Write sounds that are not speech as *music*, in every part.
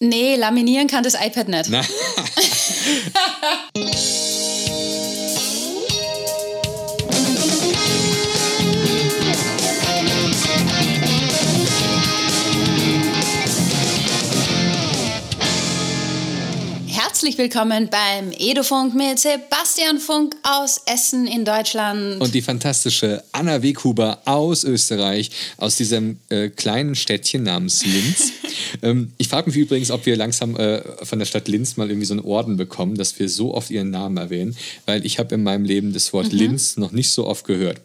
Nee, laminieren kann das iPad nicht. *laughs* Herzlich willkommen beim Edufunk mit Sebastian Funk aus Essen in Deutschland. und die fantastische Anna Weghuber aus Österreich, aus diesem äh, kleinen Städtchen namens Linz. *laughs* ähm, ich frage mich übrigens, ob wir langsam äh, von der Stadt Linz mal irgendwie so einen Orden bekommen, dass wir so oft ihren Namen erwähnen, weil ich habe in meinem Leben das Wort Linz noch nicht so oft gehört.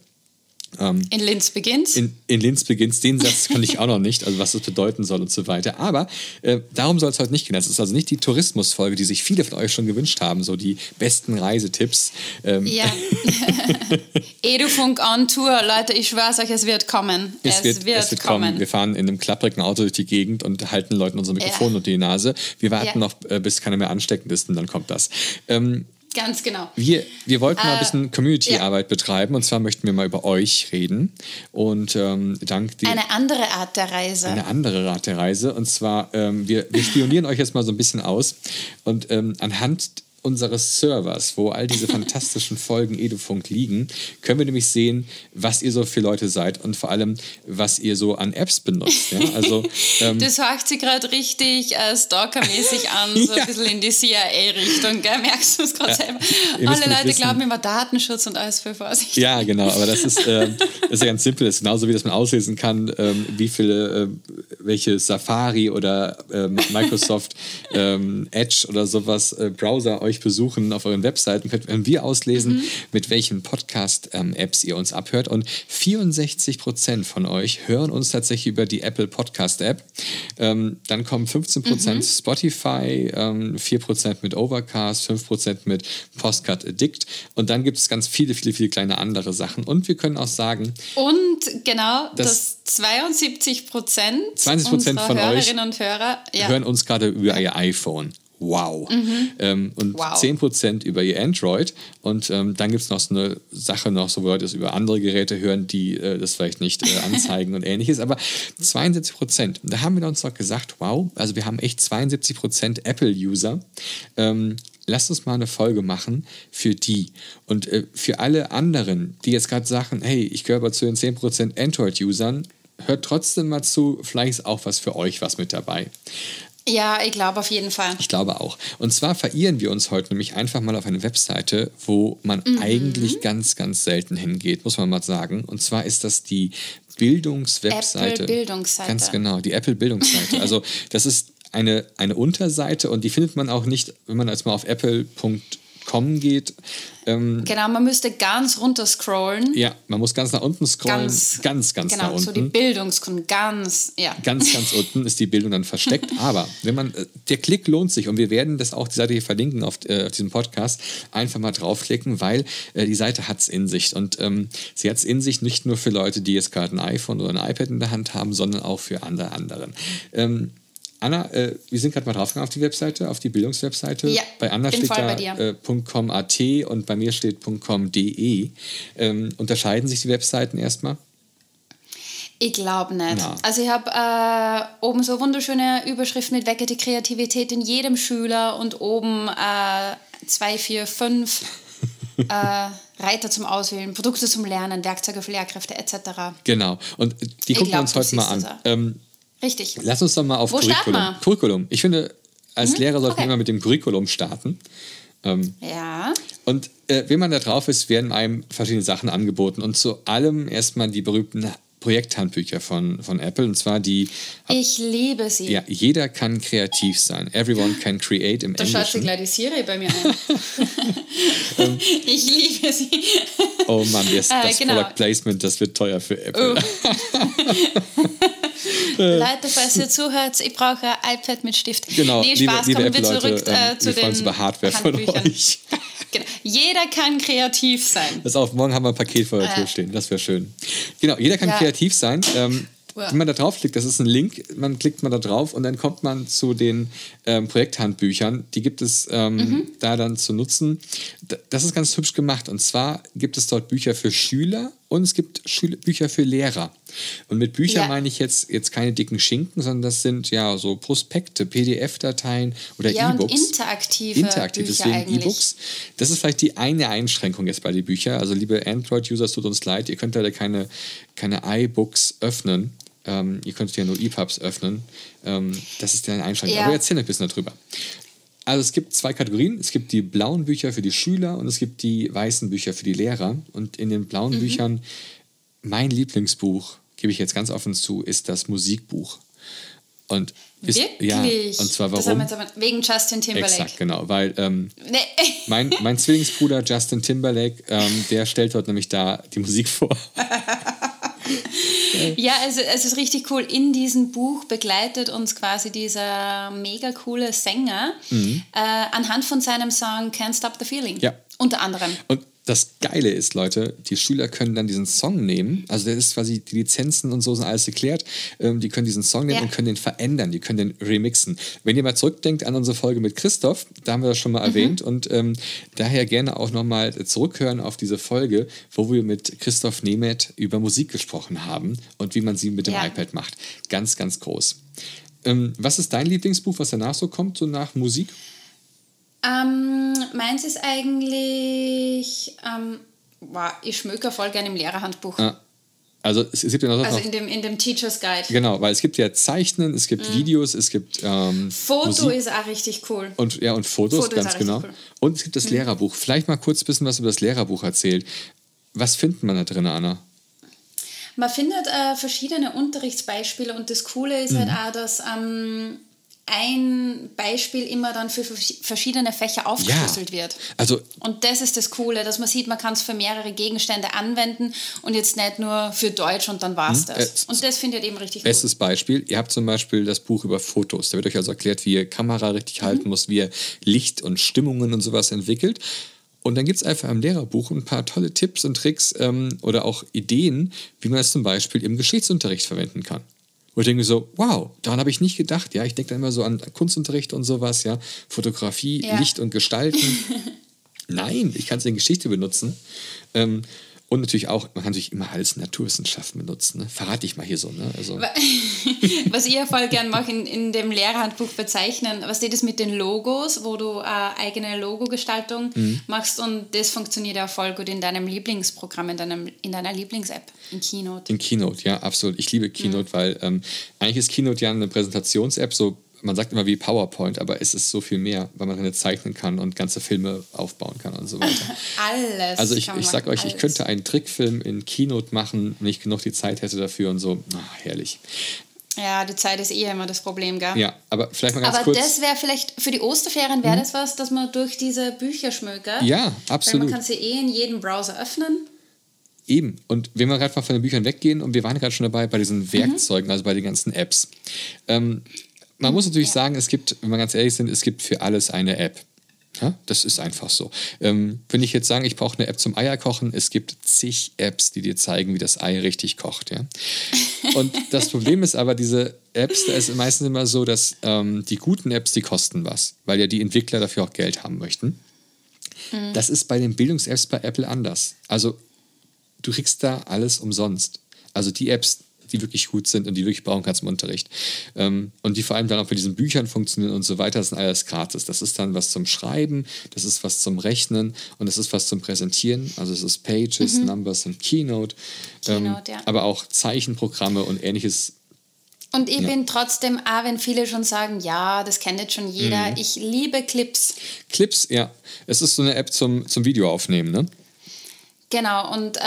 In Linz beginnt's. In, in Linz beginnt den Satz kann ich auch noch nicht, also was das bedeuten soll und so weiter. Aber äh, darum soll es heute nicht gehen. Das ist also nicht die Tourismusfolge, die sich viele von euch schon gewünscht haben, so die besten Reisetipps. Ähm, ja. *laughs* Edufunk on Tour, Leute, ich schwör's euch, es wird kommen. Es, wird, es wird kommen. Wir fahren in einem klapprigen Auto durch die Gegend und halten Leuten unser Mikrofon Ja. unter die Nase. Wir warten Ja. noch, äh, bis keiner mehr ansteckend ist und dann kommt das. Ähm, Ganz genau. wir, wir wollten mal ein Äh, bisschen Community-Arbeit betreiben und zwar möchten wir mal über euch reden. Und ähm, dank dir. Eine andere Art der Reise. eine andere Art der Reise. Und zwar, ähm, wir, wir spionieren *laughs* euch jetzt mal so ein bisschen aus. Und ähm, anhand unseres Servers, wo all diese fantastischen Folgen Edufunk liegen, können wir nämlich sehen, was ihr so für Leute seid und vor allem, was ihr so an Apps benutzt. Ja? Also, *laughs* ähm, Das hört sich gerade richtig äh, stalkermäßig an, so *laughs* Ja. ein bisschen in die CIA-Richtung? Merkst du es gerade selber? *laughs* ihr müsst Alle Leute wissen- glauben immer Datenschutz und alles für Vorsicht. Ja, genau, aber das ist, das ist ja ganz simpel. Das ist genauso wie dass man auslesen kann, ähm, wie viele, ähm, welche Safari oder ähm, Microsoft ähm, Edge oder sowas äh, Browser euch besuchen auf euren Webseiten, können wir auslesen, mit welchen Podcast-Apps ihr uns abhört. Und 64 Prozent von euch hören uns tatsächlich über die Apple Podcast App. Ähm, dann kommen 15 Prozent Spotify, ähm, 4 Prozent mit Overcast, 5 Prozent mit Postcard Addict. Und dann gibt es ganz viele, viele, viele kleine andere Sachen. Und wir können auch sagen, Und genau, Das- dass 72 Prozent 72% unserer von euch Hörerinnen und Hörer ja, hören uns gerade über ihr iPhone. Wow. Ähm, und Mhm. Wow. 10% über ihr Android. Und ähm, dann gibt es noch so eine Sache noch, so wo Leute es über andere Geräte hören, die äh, das vielleicht nicht äh, *laughs* anzeigen und ähnliches. Aber 72%. Da haben wir uns noch gesagt, wow, also wir haben echt 72% Apple-User. Ähm, Lasst uns mal eine Folge machen für die. Und äh, für alle anderen, die jetzt gerade sagen, hey, ich gehöre aber zu den 10% Android-Usern, hört trotzdem mal zu, vielleicht ist auch was für euch was mit dabei. Ja, ich glaube auf jeden Fall. Ich glaube auch. Und zwar verirren wir uns heute nämlich einfach mal auf eine Webseite, wo man Mhm. eigentlich ganz, ganz selten hingeht, muss man mal sagen. Und zwar ist das die Bildungswebseite. Apple Bildungsseite. Ganz genau, die Apple Bildungsseite. also das ist eine, eine Unterseite und die findet man auch nicht, wenn man jetzt mal auf apple.com geht. Ähm, Genau, man müsste ganz runter scrollen. ja, man muss ganz nach unten scrollen. Ganz, ganz, ganz genau, nach unten. so die Bildungskunden, ganz, ja. ganz, ganz *laughs* unten ist die Bildung dann versteckt. Aber wenn man, äh, der Klick lohnt sich und wir werden das auch die Seite hier verlinken auf, äh, auf diesem Podcast. Einfach mal draufklicken, weil äh, die Seite hat es in sich. Und ähm, sie hat es in sich nicht nur für Leute, die jetzt gerade ein iPhone oder ein iPad in der Hand haben, sondern auch für andere anderen. Ähm, Anna, äh, wir sind gerade mal draufgegangen auf die Webseite, auf die Bildungswebseite. Ja, bei Anna steht da äh, .com.at und bei mir steht .com.de. Ähm, unterscheiden sich die Webseiten erstmal? Ich glaube nicht. Na. Also ich habe äh, oben so wunderschöne Überschriften mit Wecke die Kreativität in jedem Schüler und oben äh, zwei, vier, fünf *laughs* äh, Reiter zum Auswählen, Produkte zum Lernen, Werkzeuge für Lehrkräfte etc. Genau. Und die gucken wir glaub, uns du heute mal an. Ähm, Richtig. lass uns doch mal auf Wo Curriculum. wir? Curriculum. Ich finde, als Lehrer sollten wir okay. immer mit dem Curriculum starten. Ähm, Ja. und äh, wenn man da drauf ist, werden einem verschiedene Sachen angeboten. Und zu allem erstmal die berühmten Projekthandbücher von, von Apple. Und zwar die, Ich liebe sie. ja, jeder kann kreativ sein. Everyone can create im Da schaut sich Englischen. gleich die Siri bei mir ein. Ähm. *laughs* ich liebe sie. Oh Mann, das, Äh, das genau. Product Placement, das wird teuer für Apple. *laughs* Leute, falls ihr zuhört, ich brauche ein iPad mit Stift. Genau, nee, liebe, Spaß, liebe kommen wir zurück äh, ähm, zu wir freuen den uns über Hardware von euch. *laughs* Jeder kann kreativ sein. Pass auf, morgen haben wir ein Paket vor der Tür Äh. stehen. Das wäre schön. Genau, jeder kann Ja. kreativ sein. Ähm. Wenn man da draufklickt, das ist ein Link, man klickt man da drauf und dann kommt man zu den ähm, Projekthandbüchern. Die gibt es ähm, Mhm. da dann zu nutzen. Das ist ganz hübsch gemacht. Und zwar gibt es dort Bücher für Schüler Und es gibt Schül Bücher für Lehrer. Und mit Büchern Ja. meine ich jetzt, jetzt keine dicken Schinken, sondern das sind ja so Prospekte, PDF-Dateien oder Ja, und E-Books. interaktive Interaktiv, Bücher deswegen. E-Books. Das ist vielleicht die eine Einschränkung jetzt bei den Büchern. Also liebe Android-User, es tut uns leid, ihr könnt leider keine, keine iBooks öffnen. Ähm, ihr könnt ja nur EPUBs öffnen. Ähm, das ist eine Einschränkung. Ja. Aber erzähl ein bisschen darüber. Also es gibt zwei Kategorien. Es gibt die blauen Bücher für die Schüler und es gibt die weißen Bücher für die Lehrer. Und in den Mhm. blauen Büchern, mein Lieblingsbuch, gebe ich jetzt ganz offen zu, ist das Musikbuch. Und ist, Wirklich? Ja, und zwar warum? aber wegen Justin Timberlake. Exakt, genau. Weil ähm, Nee. *laughs* mein, mein Zwillingsbruder Justin Timberlake, ähm, der stellt dort nämlich da die Musik vor. *laughs* Ja, also es ist richtig cool. In diesem Buch begleitet uns quasi dieser mega coole Sänger äh, anhand von seinem Song Can't Stop the Feeling. Mhm. Ja. Unter anderem. Und das Geile ist, Leute, die Schüler können dann diesen Song nehmen. Also das ist quasi die Lizenzen und so sind alles geklärt. Ähm, die können diesen Song nehmen Ja. und können den verändern, die können den remixen. Wenn ihr mal zurückdenkt an unsere Folge mit Christoph, da haben wir das schon mal erwähnt und ähm, daher gerne auch nochmal zurückhören auf diese Folge, wo wir mit Christoph Nemeth über Musik gesprochen haben und wie man sie mit dem Ja. iPad macht. Ganz, ganz groß. Ähm, was ist dein Lieblingsbuch, was danach so kommt, so nach Musik? Ähm, meins ist eigentlich, ähm, wow, ich schmöker voll gerne im Lehrerhandbuch. Ah, Also es, es gibt ja noch, Also noch in dem, in dem Teacher's Guide. Genau, weil es gibt ja Zeichnen, es gibt Videos, es gibt ähm, Mhm. Foto Musik ist auch richtig cool. und ja und Fotos, Foto ganz genau. cool. Mhm. Und es gibt das Lehrerbuch. Vielleicht mal kurz ein bisschen was über das Lehrerbuch erzählt. Was findet man da drin, Anna? Man findet äh, verschiedene Unterrichtsbeispiele und das Coole ist halt Mhm. auch, dass ähm, ein Beispiel immer dann für vers- verschiedene Fächer aufgeschlüsselt wird. Also Und das ist das Coole, dass man sieht, man kann es für mehrere Gegenstände anwenden und jetzt nicht nur für Deutsch und dann war es das. äh, und das finde ich eben richtig Bestes Beispiel, ihr habt zum Beispiel das Buch über Fotos. Da wird euch also erklärt, wie ihr Kamera richtig Mhm. halten muss, wie ihr Licht und Stimmungen und sowas entwickelt. Und dann gibt es einfach im Lehrerbuch ein paar tolle Tipps und Tricks ähm, oder auch Ideen, wie man es zum Beispiel im Geschichtsunterricht verwenden kann. Wo ich denke so, wow, daran habe ich nicht gedacht. Ja, ich denke dann immer so an Kunstunterricht und sowas, ja, Fotografie, Ja. Licht und Gestalten. *laughs* Nein, ich kann es in Geschichte benutzen. Ähm, und natürlich auch, man kann natürlich immer alles in Naturwissenschaften benutzen. Ne? Verrate ich mal hier so. Ne? Also. *laughs* Was ich ja voll gern mache in, in dem Lehrerhandbuch bezeichnen, was steht das mit den Logos, wo du äh, eigene Logogestaltung Mhm. machst und das funktioniert ja voll gut in deinem Lieblingsprogramm, in, deinem, in deiner Lieblings-App, in Keynote. In Keynote, ja, absolut. Ich liebe Keynote, weil ähm, eigentlich ist Keynote ja eine Präsentations-App, so man sagt immer wie PowerPoint, aber es ist so viel mehr, weil man drin zeichnen kann und ganze Filme aufbauen kann und so weiter. *laughs* Alles. Also ich, ich sag euch, ich alles. könnte einen Trickfilm in Keynote machen, wenn ich genug die Zeit hätte dafür und so. Ah, herrlich. Ja, die Zeit ist eh immer das Problem, gell? Ja, aber vielleicht mal ganz Aber kurz. das wäre vielleicht für die Osterferien wäre das was, dass man durch diese Bücher schmökert. Ja, Weil absolut. man kann sie eh in jedem Browser öffnen. Eben. Und wenn wir gerade mal von den Büchern weggehen und wir waren gerade schon dabei bei Mhm. diesen Werkzeugen, also bei den ganzen Apps. Ähm, man muss natürlich sagen, es gibt, wenn wir ganz ehrlich sind, es gibt für alles eine App. Ja, das ist einfach so. Ähm, wenn ich jetzt sage, ich brauche eine App zum Eierkochen, es gibt zig Apps, die dir zeigen, wie das Ei richtig kocht. Ja? *laughs* Und das Problem ist aber, diese Apps, da ist es meistens immer so, dass ähm, die guten Apps, die kosten was, weil ja die Entwickler dafür auch Geld haben möchten. Das ist bei den Bildungs-Apps bei Apple anders. Also du kriegst da alles umsonst. Also die Apps, die wirklich gut sind und die wirklich brauchen kannst im Unterricht. Ähm, und die vor allem dann auch mit diesen Büchern funktionieren und so weiter, das sind alles gratis. Das ist dann was zum Schreiben, das ist was zum Rechnen und das ist was zum Präsentieren. Also es ist Pages, Numbers und Keynote. ähm, Keynote, ja. Aber auch Zeichenprogramme und ähnliches. Und ich bin trotzdem, auch wenn viele schon sagen, ja, das kennt jetzt schon jeder, Mhm. ich liebe Clips. Clips, ja. Es ist so eine App zum, zum Videoaufnehmen, ne? Genau, und äh,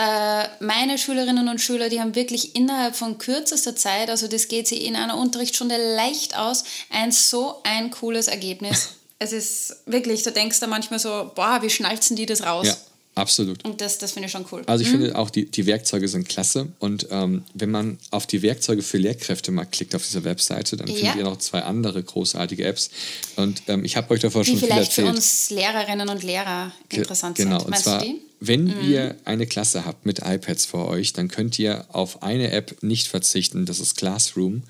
meine Schülerinnen und Schüler, die haben wirklich innerhalb von kürzester Zeit, also das geht sie in einer Unterrichtsstunde leicht aus, ein so ein cooles Ergebnis. *laughs* es ist wirklich, du denkst da manchmal so, boah, wie schnalzen die das raus? Ja, absolut. Und das, das finde ich schon cool. Also ich finde auch, die, die Werkzeuge sind klasse. Und ähm, wenn man auf die Werkzeuge für Lehrkräfte mal klickt auf dieser Webseite, dann Ja. findet ihr noch zwei andere großartige Apps. Und ähm, ich habe euch davor die schon viel vielleicht für erzählt. uns Lehrerinnen und Lehrer Ge- interessant genau. sind. Und Meinst zwar, du die? Wenn Mhm. ihr eine Klasse habt mit iPads vor euch, dann könnt ihr auf eine App nicht verzichten. Das ist Classroom.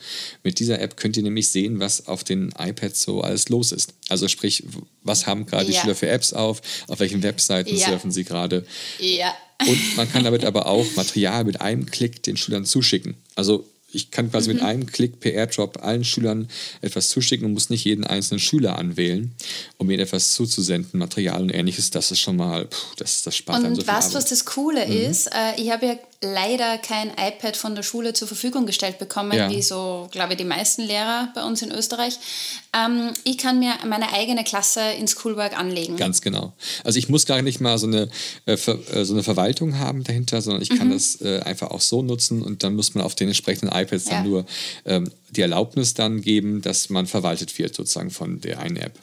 Mit dieser App könnt ihr nämlich sehen, was auf den iPads so alles los ist. Also sprich, was haben gerade die Ja. Schüler für Apps auf, auf welchen Webseiten Ja. surfen sie gerade. Ja. Und man kann damit aber auch Material mit einem Klick den Schülern zuschicken. Also ich kann quasi mhm. mit einem Klick per AirDrop allen Schülern etwas zuschicken und muss nicht jeden einzelnen Schüler anwählen, um ihnen etwas zuzusenden, Material und ähnliches. Das ist schon mal, puh, das, das spart und einem so viel weißt, was das Coole mhm. ist? Äh, ich habe ja leider kein iPad von der Schule zur Verfügung gestellt bekommen, ja. wie so, glaube ich, die meisten Lehrer bei uns in Österreich. Ähm, ich kann mir meine eigene Klasse in Schoolwork anlegen. Ganz genau. Also ich muss gar nicht mal so eine, äh, ver, äh, so eine Verwaltung haben dahinter, sondern ich kann mhm. das äh, einfach auch so nutzen und dann muss man auf den entsprechenden iPads ja. dann nur ähm, die Erlaubnis dann geben, dass man verwaltet wird sozusagen von der einen App.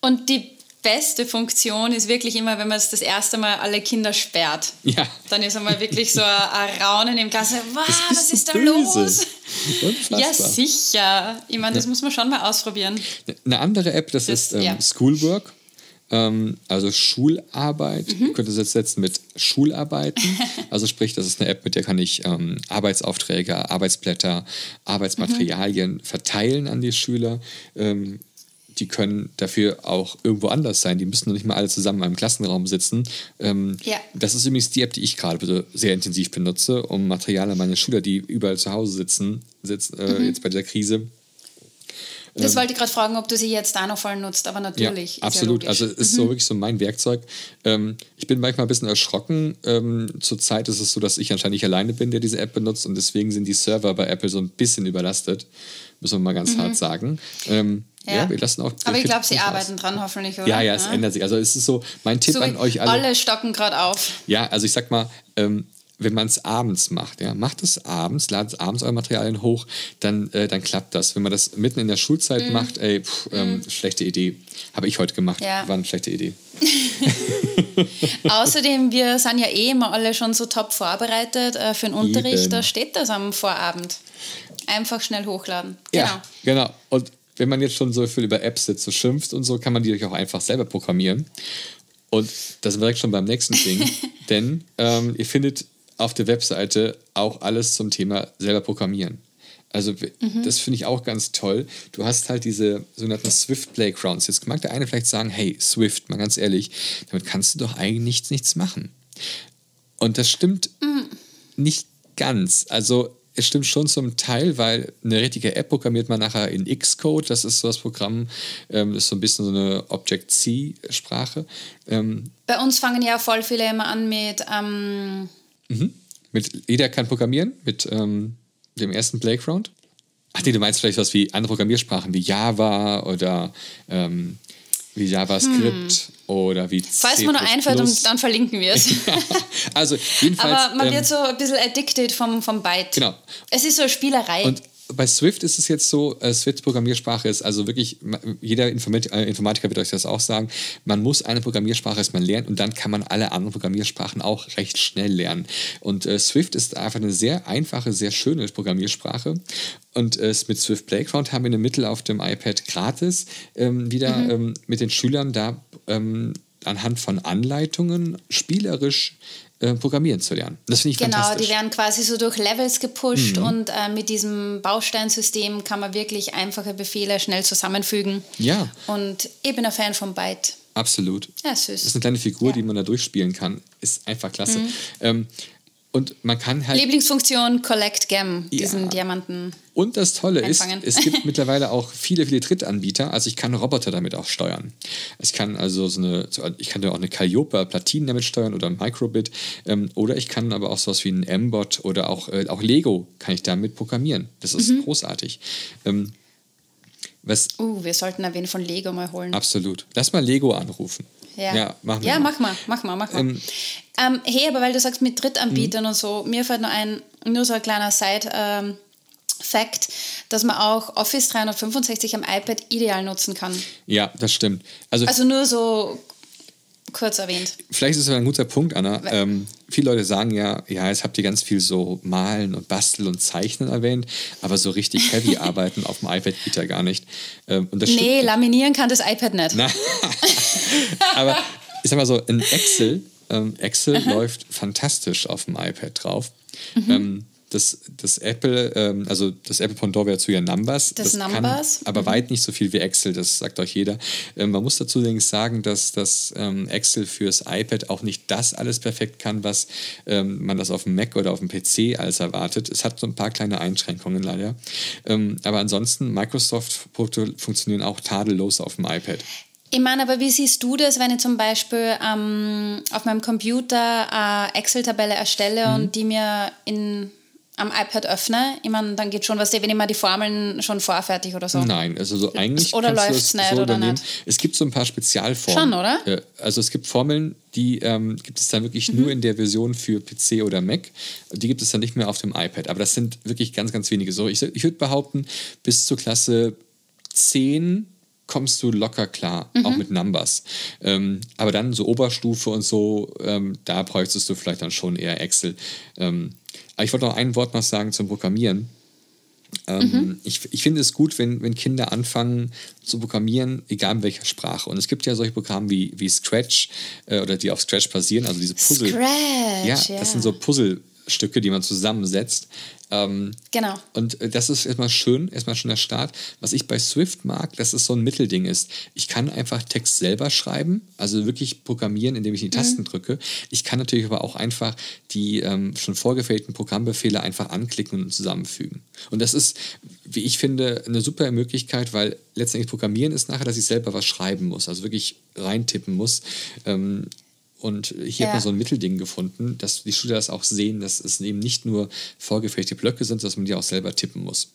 Und die beste Funktion ist wirklich immer, wenn man es das erste Mal alle Kinder sperrt. Ja. Dann ist einmal wirklich so ein Raunen im Klasse. Wow, was ist da böse. los? Ja, sicher. Ich meine, das ja. muss man schon mal ausprobieren. Eine andere App, das, das ist ähm, ja. Schoolwork. Ähm, also Schularbeit. Mhm. Ihr könnt es jetzt setzen mit Schularbeiten. *laughs* Also sprich, das ist eine App, mit der kann ich ähm, Arbeitsaufträge, Arbeitsblätter, Arbeitsmaterialien mhm. verteilen an die Schüler. Ähm, die können dafür auch irgendwo anders sein. Die müssen noch nicht mal alle zusammen in einem Klassenraum sitzen. Ähm, ja. Das ist übrigens die App, die ich gerade sehr intensiv benutze, um Material an meine Schüler, die überall zu Hause sitzen, sitzen äh, mhm. jetzt bei dieser Krise, das ähm, wollte ich gerade fragen, ob du sie jetzt da noch voll nutzt, aber natürlich. Ja, absolut. Ja also es ist mhm. so wirklich so mein Werkzeug. Ähm, ich bin manchmal ein bisschen erschrocken. Ähm, Zurzeit ist es so, dass ich anscheinend nicht alleine bin, der diese App benutzt und deswegen sind die Server bei Apple so ein bisschen überlastet. Müssen wir mal ganz mhm. hart sagen. Ähm, ja. ja. wir lassen auch. Aber ich glaube, sie arbeiten aus. dran, hoffentlich, oder? Ja, ja, es ja. ändert sich. Also es ist so, mein Tipp so an euch alle. Alle stocken gerade auf. Ja, also ich sag mal, ähm, wenn man es abends macht, ja, macht es abends, ladet abends eure Materialien hoch, dann, äh, dann klappt das. Wenn man das mitten in der Schulzeit mm. macht, ey, pff, ähm, mm. schlechte Idee. Habe ich heute gemacht, ja. war eine schlechte Idee. *laughs* *laughs* Außerdem, wir sind ja eh immer alle schon so top vorbereitet äh, für den Unterricht, Eben. da steht das am Vorabend. Einfach schnell hochladen. Genau. Ja, genau. Und wenn man jetzt schon so viel über Apps jetzt so schimpft und so, kann man die auch einfach selber programmieren. Und das sind wir direkt schon beim nächsten Ding, *laughs* denn ähm, ihr findet auf der Webseite auch alles zum Thema selber programmieren. Also mhm. das finde ich auch ganz toll. Du hast halt diese sogenannten Swift Playgrounds. Jetzt mag der eine vielleicht sagen, hey, Swift, mal ganz ehrlich, damit kannst du doch eigentlich nichts, nichts machen. Und das stimmt mhm. nicht ganz. Also es stimmt schon zum Teil, weil eine richtige App programmiert man nachher in Xcode. Das ist so das Programm, ähm, das ist so ein bisschen so eine Object-C-Sprache. Ähm, Bei uns fangen ja voll viele immer an mit. Ähm mhm. Mit jeder kann programmieren, mit ähm, dem ersten Playground. Ach nee, du meinst vielleicht was wie andere Programmiersprachen wie Java oder ähm, wie JavaScript hm. oder wie C++. Falls mir nur einfällt, dann verlinken wir es. *laughs* also jedenfalls. Aber man ähm, wird so ein bisschen addicted vom, vom Byte. Genau. Es ist so eine Spielerei. Und bei Swift ist es jetzt so, äh, Swift-Programmiersprache ist also wirklich, jeder äh, Informatiker wird euch das auch sagen, man muss eine Programmiersprache erstmal lernen und dann kann man alle anderen Programmiersprachen auch recht schnell lernen. Und äh, Swift ist einfach eine sehr einfache, sehr schöne Programmiersprache. Und äh, mit Swift Playground haben wir eine Mittel auf dem iPad gratis ähm, wieder mhm. ähm, mit den Schülern da ähm, anhand von Anleitungen spielerisch äh, programmieren zu lernen. Das finde ich genau, fantastisch. Genau, die werden quasi so durch Levels gepusht mhm. und äh, mit diesem Bausteinsystem kann man wirklich einfache Befehle schnell zusammenfügen. Ja. Und ich bin ein Fan von Byte. Absolut. Ja, süß. Das ist eine kleine Figur, ja. die man da durchspielen kann. Ist einfach klasse. Mhm. Ähm, und man kann halt. Lieblingsfunktion Collect Gem, diesen ja. Diamanten. Und das Tolle einfangen. ist, es gibt *laughs* mittlerweile auch viele, viele Drittanbieter. Also ich kann Roboter damit auch steuern. Ich kann also so eine, ich kann ja auch eine Calliope Platinen damit steuern oder ein Microbit. Ähm, oder ich kann aber auch sowas wie ein M-Bot oder auch, äh, auch Lego kann ich damit programmieren. Das ist mhm. großartig. Ähm, was, uh, wir sollten ein wenig von Lego mal holen. Absolut. Lass mal Lego anrufen. Ja, ja, machen wir ja mal. mach mal, mach mal, mach mal. Ähm, ähm, hey, aber weil du sagst mit Drittanbietern mhm. und so, mir fällt nur ein, nur so ein kleiner Side- ähm, Fact, dass man auch Office 365 am iPad ideal nutzen kann. Ja, das stimmt. Also, also nur so kurz erwähnt. Vielleicht ist es ein guter Punkt, Anna. Ähm, viele Leute sagen ja, ja, jetzt habt ihr ganz viel so Malen und Basteln und Zeichnen erwähnt, aber so richtig heavy *laughs* arbeiten auf dem iPad geht ja gar nicht. Ähm, und das nee, laminieren kann das iPad nicht. *laughs* Aber ich sag mal so, in Excel, ähm, Excel läuft fantastisch auf dem iPad drauf. Mhm. Ähm, das, das Apple, ähm, also das Apple Pendant wäre zu ja Numbers. Das, das Numbers. Kann aber mhm. weit nicht so viel wie Excel, das sagt euch jeder. Ähm, man muss dazu übrigens sagen, dass das ähm, Excel fürs iPad auch nicht das alles perfekt kann, was ähm, man das auf dem Mac oder auf dem PC als erwartet. Es hat so ein paar kleine Einschränkungen leider. Ähm, aber ansonsten, Microsoft-Produkte funktionieren auch tadellos auf dem iPad. Ich meine, aber wie siehst du das, wenn ich zum Beispiel ähm, auf meinem Computer eine Excel-Tabelle erstelle mhm. und die mir in, am iPad öffne? Ich meine, dann geht schon was, wenn ich mal die Formeln schon vorfertig oder so. Nein, also so eigentlich. Oder läuft es nicht so oder nicht? Es gibt so ein paar Spezialformen. Schon, oder? Also es gibt Formeln, die ähm, gibt es dann wirklich mhm. nur in der Version für PC oder Mac. Die gibt es dann nicht mehr auf dem iPad. Aber das sind wirklich ganz, ganz wenige. So, ich, ich würde behaupten, bis zur Klasse 10 kommst du locker klar, mhm. auch mit Numbers. Ähm, aber dann so Oberstufe und so, ähm, da bräuchtest du vielleicht dann schon eher Excel. Ähm, aber ich wollte noch ein Wort noch sagen zum Programmieren. Ähm, mhm. ich, ich finde es gut, wenn, wenn Kinder anfangen zu programmieren, egal in welcher Sprache. Und es gibt ja solche Programme wie, wie Scratch äh, oder die auf Scratch basieren, also diese Puzzle. Scratch, ja, das ja. sind so Puzzlestücke, die man zusammensetzt. Ähm, genau. Und äh, das ist erstmal schön, erstmal schon der Start. Was ich bei Swift mag, dass es so ein Mittelding ist. Ich kann einfach Text selber schreiben, also wirklich programmieren, indem ich die Tasten mhm. drücke. Ich kann natürlich aber auch einfach die ähm, schon vorgefertigten Programmbefehle einfach anklicken und zusammenfügen. Und das ist, wie ich finde, eine super Möglichkeit, weil letztendlich Programmieren ist nachher, dass ich selber was schreiben muss, also wirklich reintippen muss. Ähm, und hier ja. hat man so ein Mittelding gefunden, dass die Schüler das auch sehen, dass es eben nicht nur vorgefertigte Blöcke sind, dass man die auch selber tippen muss.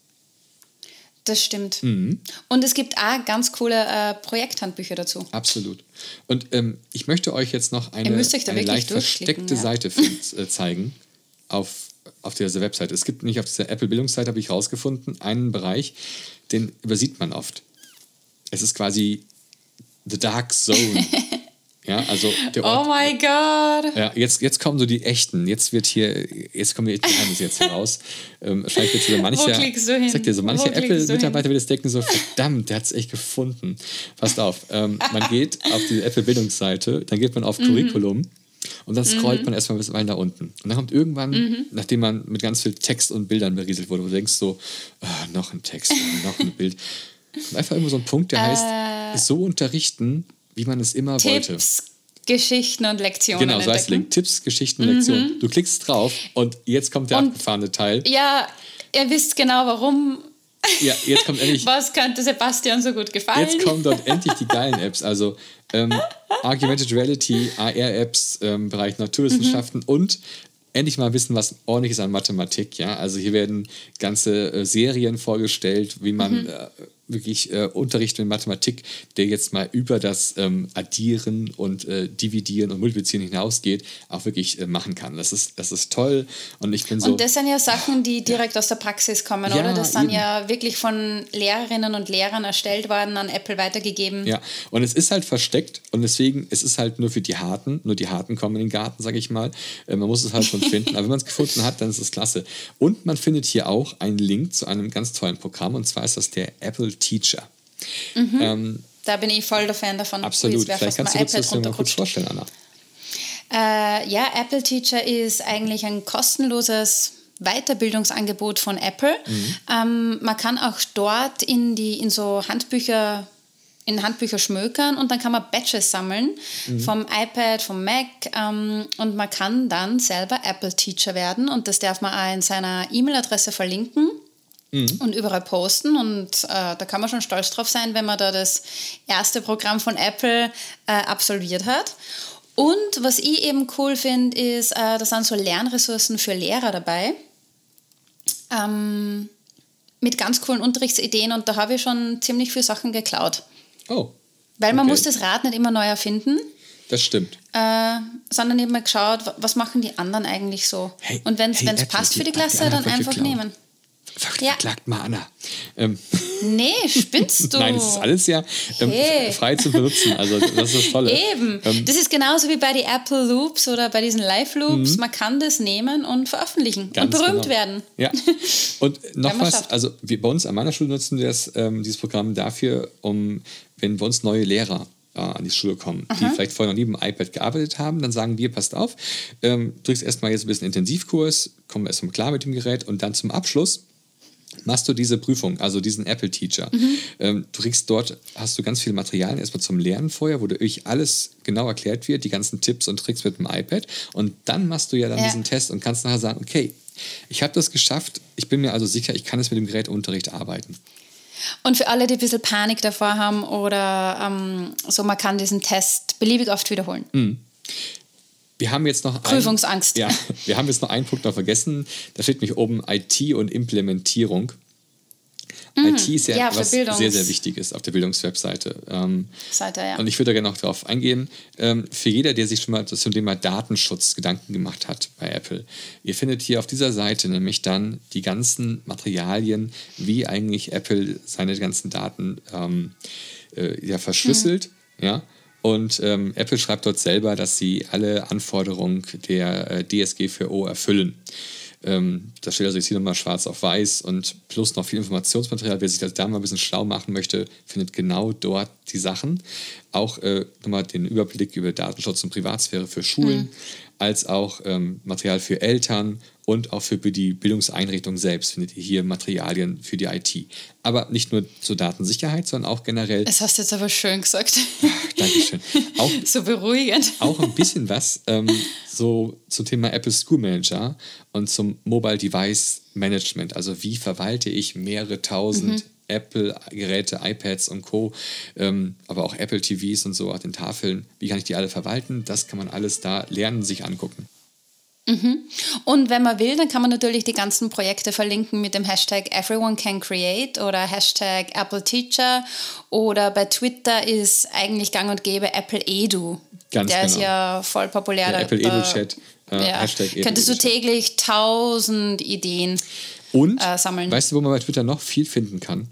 Das stimmt. Mhm. Und es gibt auch ganz coole äh, Projekthandbücher dazu. Absolut. Und ähm, ich möchte euch jetzt noch eine, eine leicht versteckte ja. Seite find, äh, zeigen auf, auf dieser Webseite. Es gibt nämlich auf dieser Apple-Bildungsseite, habe ich herausgefunden, einen Bereich, den übersieht man oft. Es ist quasi The Dark Zone. *laughs* Ja, also der Ort, Oh mein Gott! Ja, jetzt, jetzt kommen so die echten. Jetzt wird hier, jetzt kommen die Geheimnisse jetzt heraus. *laughs* Ähm, wahrscheinlich wird so mancher, Wo? Sag dir so, manche Apple-Mitarbeiter wird es denken so, verdammt, der hat es echt gefunden. Passt auf, ähm, man geht auf die Apple-Bildungsseite, dann geht man auf mhm. Curriculum und dann scrollt mhm. man erstmal bis nach unten. Und dann kommt irgendwann, mhm. nachdem man mit ganz viel Text und Bildern berieselt wurde, wo du denkst so, oh, noch ein Text, noch ein Bild. *laughs* Und einfach immer so ein Punkt, der äh. heißt, so unterrichten, wie man es immer Tipps, wollte. Geschichten und Lektionen. Genau, so heißt Link. Tipps, Geschichten, mhm. Lektionen. Du klickst drauf und jetzt kommt der und, abgefahrene Teil. Ja, ihr wisst genau warum. Ja, jetzt kommt endlich. *laughs* Was könnte Sebastian so gut gefallen? Jetzt kommen dort endlich die geilen Apps. Also ähm, Augmented Reality, AR-Apps, ähm, Bereich Naturwissenschaften mhm. und endlich mal wissen, was ordentlich ist an Mathematik. Ja, also hier werden ganze äh, Serien vorgestellt, wie man mhm. äh, wirklich äh, Unterricht in Mathematik, der jetzt mal über das ähm, Addieren und äh, Dividieren und Multiplizieren hinausgeht, auch wirklich äh, machen kann. Das ist, das ist toll und ich bin so... Und das sind ja Sachen, die direkt ja. aus der Praxis kommen, ja, oder? Das sind eben. ja wirklich von Lehrerinnen und Lehrern erstellt worden, an Apple weitergegeben. Ja, und es ist halt versteckt und deswegen, es ist halt nur für die Harten, nur die Harten kommen in den Garten, sage ich mal. Äh, man muss es halt schon *laughs* finden, aber wenn man es gefunden hat, dann ist es klasse. Und man findet hier auch einen Link zu einem ganz tollen Programm und zwar ist das der Apple Teacher. Mhm. Ähm, da bin ich voll der Fan davon. Absolut. Vielleicht kannst du uns das mal kurz vorstellen, Anna. Äh, ja, Apple Teacher ist eigentlich ein kostenloses Weiterbildungsangebot von Apple. Mhm. Ähm, man kann auch dort in, die, in so Handbücher in Handbücher schmökern und dann kann man Badges sammeln mhm. vom iPad, vom Mac ähm, und man kann dann selber Apple Teacher werden und das darf man auch in seiner E-Mail-Adresse verlinken mhm. und überall posten. Und äh, da kann man schon stolz drauf sein, wenn man da das erste Programm von Apple äh, absolviert hat. Und was ich eben cool finde, ist, äh, da sind so Lernressourcen für Lehrer dabei. Ähm, mit ganz coolen Unterrichtsideen und da habe ich schon ziemlich viele Sachen geklaut. Oh. Weil man okay. muss das Rad nicht immer neu erfinden. Das stimmt. Äh, sondern eben mal geschaut, was machen die anderen eigentlich so. Hey, und wenn es hey, passt für die Klasse, dann einfach nehmen. Verklagt ja. mal Anna. Ähm. Nee, spinnst *laughs* du? Nein, das ist alles ja ähm, hey. frei zu benutzen. Also das ist das Tolle. Eben. Ähm. Das ist genauso wie bei den Apple Loops oder bei diesen Live-Loops. Mhm. Man kann das nehmen und veröffentlichen Ganz und berühmt genau. werden. Ja. *laughs* Und noch was, also wir, bei uns an meiner Schule nutzen wir das, ähm, dieses Programm dafür, um, wenn bei uns neue Lehrer äh, an die Schule kommen, die vielleicht vorher noch nie mit dem iPad gearbeitet haben, dann sagen wir, passt auf, ähm, du kriegst erstmal jetzt ein bisschen Intensivkurs, kommen wir erstmal klar mit dem Gerät und dann zum Abschluss machst du diese Prüfung, also diesen Apple Teacher. Ähm, du kriegst dort, hast du ganz viele Materialien erstmal zum Lernen vorher, wo dir alles genau erklärt wird, die ganzen Tipps und Tricks mit dem iPad. Und dann machst du ja dann Ja. diesen Test und kannst nachher sagen, okay, ich habe das geschafft, ich bin mir also sicher, ich kann es mit dem Gerätunterricht arbeiten. Und für alle, die ein bisschen Panik davor haben oder ähm, so, man kann diesen Test beliebig oft wiederholen. Mhm. Wir haben jetzt noch Prüfungsangst. Ein, ja, wir haben jetzt noch einen Punkt noch vergessen. Da steht nämlich oben IT und Implementierung. IT ist ja, Mhm. Ja, was Bildungs- sehr, sehr wichtig ist auf der Bildungswebseite. Ähm, Seite, ja. Und ich würde da gerne noch drauf eingehen. Ähm, für jeder, der sich schon mal zum Thema Datenschutz Gedanken gemacht hat bei Apple, ihr findet hier auf dieser Seite nämlich dann die ganzen Materialien, wie eigentlich Apple seine ganzen Daten ähm, äh, ja, verschlüsselt. Ja. Und ähm, Apple schreibt dort selber, dass sie alle Anforderungen der äh, DSGVO erfüllen. Ähm, da steht also jetzt hier nochmal schwarz auf weiß und plus noch viel Informationsmaterial. Wer sich das da mal ein bisschen schlau machen möchte, findet genau dort die Sachen. Auch äh, nochmal den Überblick über Datenschutz und Privatsphäre für Schulen, als auch ähm, Material für Eltern und auch für die Bildungseinrichtung selbst findet ihr hier Materialien für die IT. Aber nicht nur zur Datensicherheit, sondern auch generell. Das hast du jetzt aber schön gesagt. *laughs* Dankeschön. Auch *laughs* so beruhigend. auch ein bisschen was ähm, so zum Thema Apple School Manager und zum Mobile Device Management. Also wie verwalte ich mehrere tausend Apple-Geräte, iPads und Co., ähm, aber auch Apple TVs und so auf den Tafeln. Wie kann ich die alle verwalten? Das kann man alles da lernen, sich angucken. Und wenn man will, dann kann man natürlich die ganzen Projekte verlinken mit dem Hashtag Everyone Can Create oder Hashtag Apple Teacher oder bei Twitter ist eigentlich gang und gäbe Apple Edu. Ganz Der ist genau. ja voll populär. Der Da- Apple da- Edu-Chat, äh, ja. Hashtag Könntest du täglich tausend Ideen. Und Äh, sammeln. weißt du, wo man bei Twitter noch viel finden kann?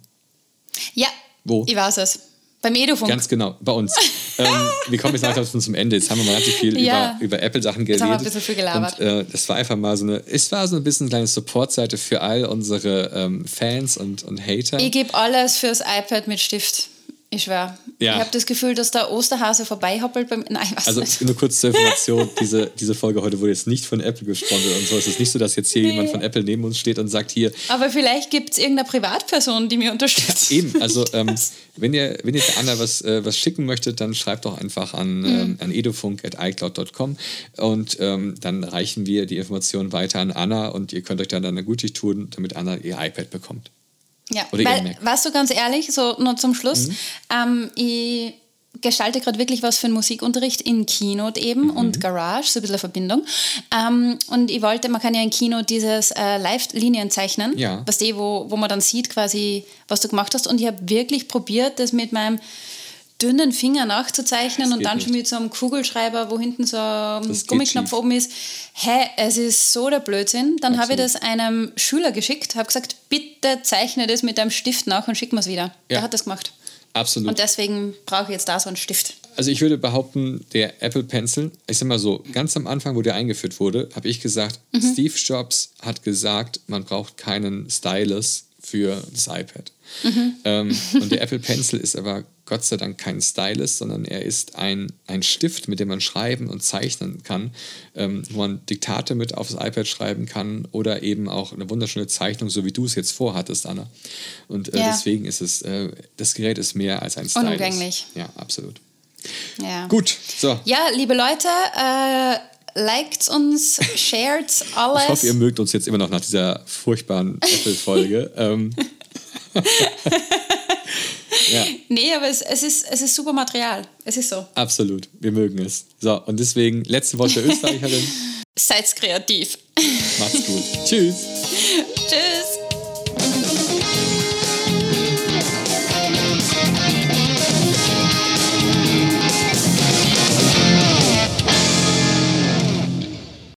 Ja, Wo? ich weiß es. Beim Edufunk. Ganz genau, bei uns. *laughs* ähm, wir kommen jetzt langsam schon zum Ende. Jetzt haben wir mal relativ viel Ja. über, über Apple-Sachen Jetzt geredet. haben wir ein bisschen viel gelabert. Und äh, das war einfach mal so eine, es war so ein bisschen eine kleine Support-Seite für all unsere ähm, Fans und, und Hater. Ich gebe alles fürs iPad mit Stift. Ich schwör. Ja. Ich habe das Gefühl, dass der Osterhase vorbeihoppelt beim. Nein, was Also nicht. nur kurz zur *laughs* Information, diese, diese Folge heute wurde jetzt nicht von Apple gesponsert und so. Es ist nicht so, dass jetzt hier Nee. jemand von Apple neben uns steht und sagt, hier, Aber vielleicht gibt es irgendeine Privatperson, die mir unterstützt. Eben, also *laughs* ähm, wenn ihr, wenn ihr Anna was, äh, was schicken möchtet, dann schreibt doch einfach an, ähm, an edufunk.icloud.com und ähm, dann reichen wir die Informationen weiter an Anna und ihr könnt euch dann eine Gute tun, damit Anna ihr iPad bekommt. Ja, Oder weil, weißt du, ganz ehrlich, so nur zum Schluss, Mhm. ähm, ich gestalte gerade wirklich was für einen Musikunterricht in Keynote eben Mhm. und Garage, so ein bisschen eine Verbindung. Ähm, und ich wollte, man kann ja in Keynote dieses äh, Live-Linien zeichnen, Ja. was die, wo, wo man dann sieht quasi, was du gemacht hast. Und ich habe wirklich probiert, das mit meinem dünnen Finger nachzuzeichnen und dann schon nicht. mit so einem Kugelschreiber, wo hinten so ein Gummiknopf oben ist. Hä, es ist so der Blödsinn. Dann habe ich das einem Schüler geschickt, habe gesagt, bitte zeichne das mit deinem Stift nach und schick mir es wieder. Ja. Der hat das gemacht. Absolut. Und deswegen brauche ich jetzt da so einen Stift. Also ich würde behaupten, der Apple Pencil, ich sag mal so, ganz am Anfang, wo der eingeführt wurde, habe ich gesagt, Mhm. Steve Jobs hat gesagt, man braucht keinen Stylus für das iPad. Mhm. Ähm, und der Apple Pencil ist aber Gott sei Dank kein Stylus, sondern er ist ein, ein Stift, mit dem man schreiben und zeichnen kann, ähm, wo man Diktate mit aufs iPad schreiben kann oder eben auch eine wunderschöne Zeichnung, so wie du es jetzt vorhattest, Anna. Und äh, Ja. deswegen ist es, äh, das Gerät ist mehr als ein Stylus. Unumgänglich. Ja, absolut. Ja. Gut, so. Ja, liebe Leute, äh, liked uns, *laughs* shared alles. Ich hoffe, ihr mögt uns jetzt immer noch nach dieser furchtbaren *laughs* Apple-Folge. ähm, *laughs* ja, *laughs* Nee, aber es, es, ist, es ist super Material. Es ist so. absolut. Wir mögen es. So, und deswegen, letzte Wort der Österreicherin. *laughs* Seid kreativ. Macht's gut. Tschüss. *laughs* Tschüss.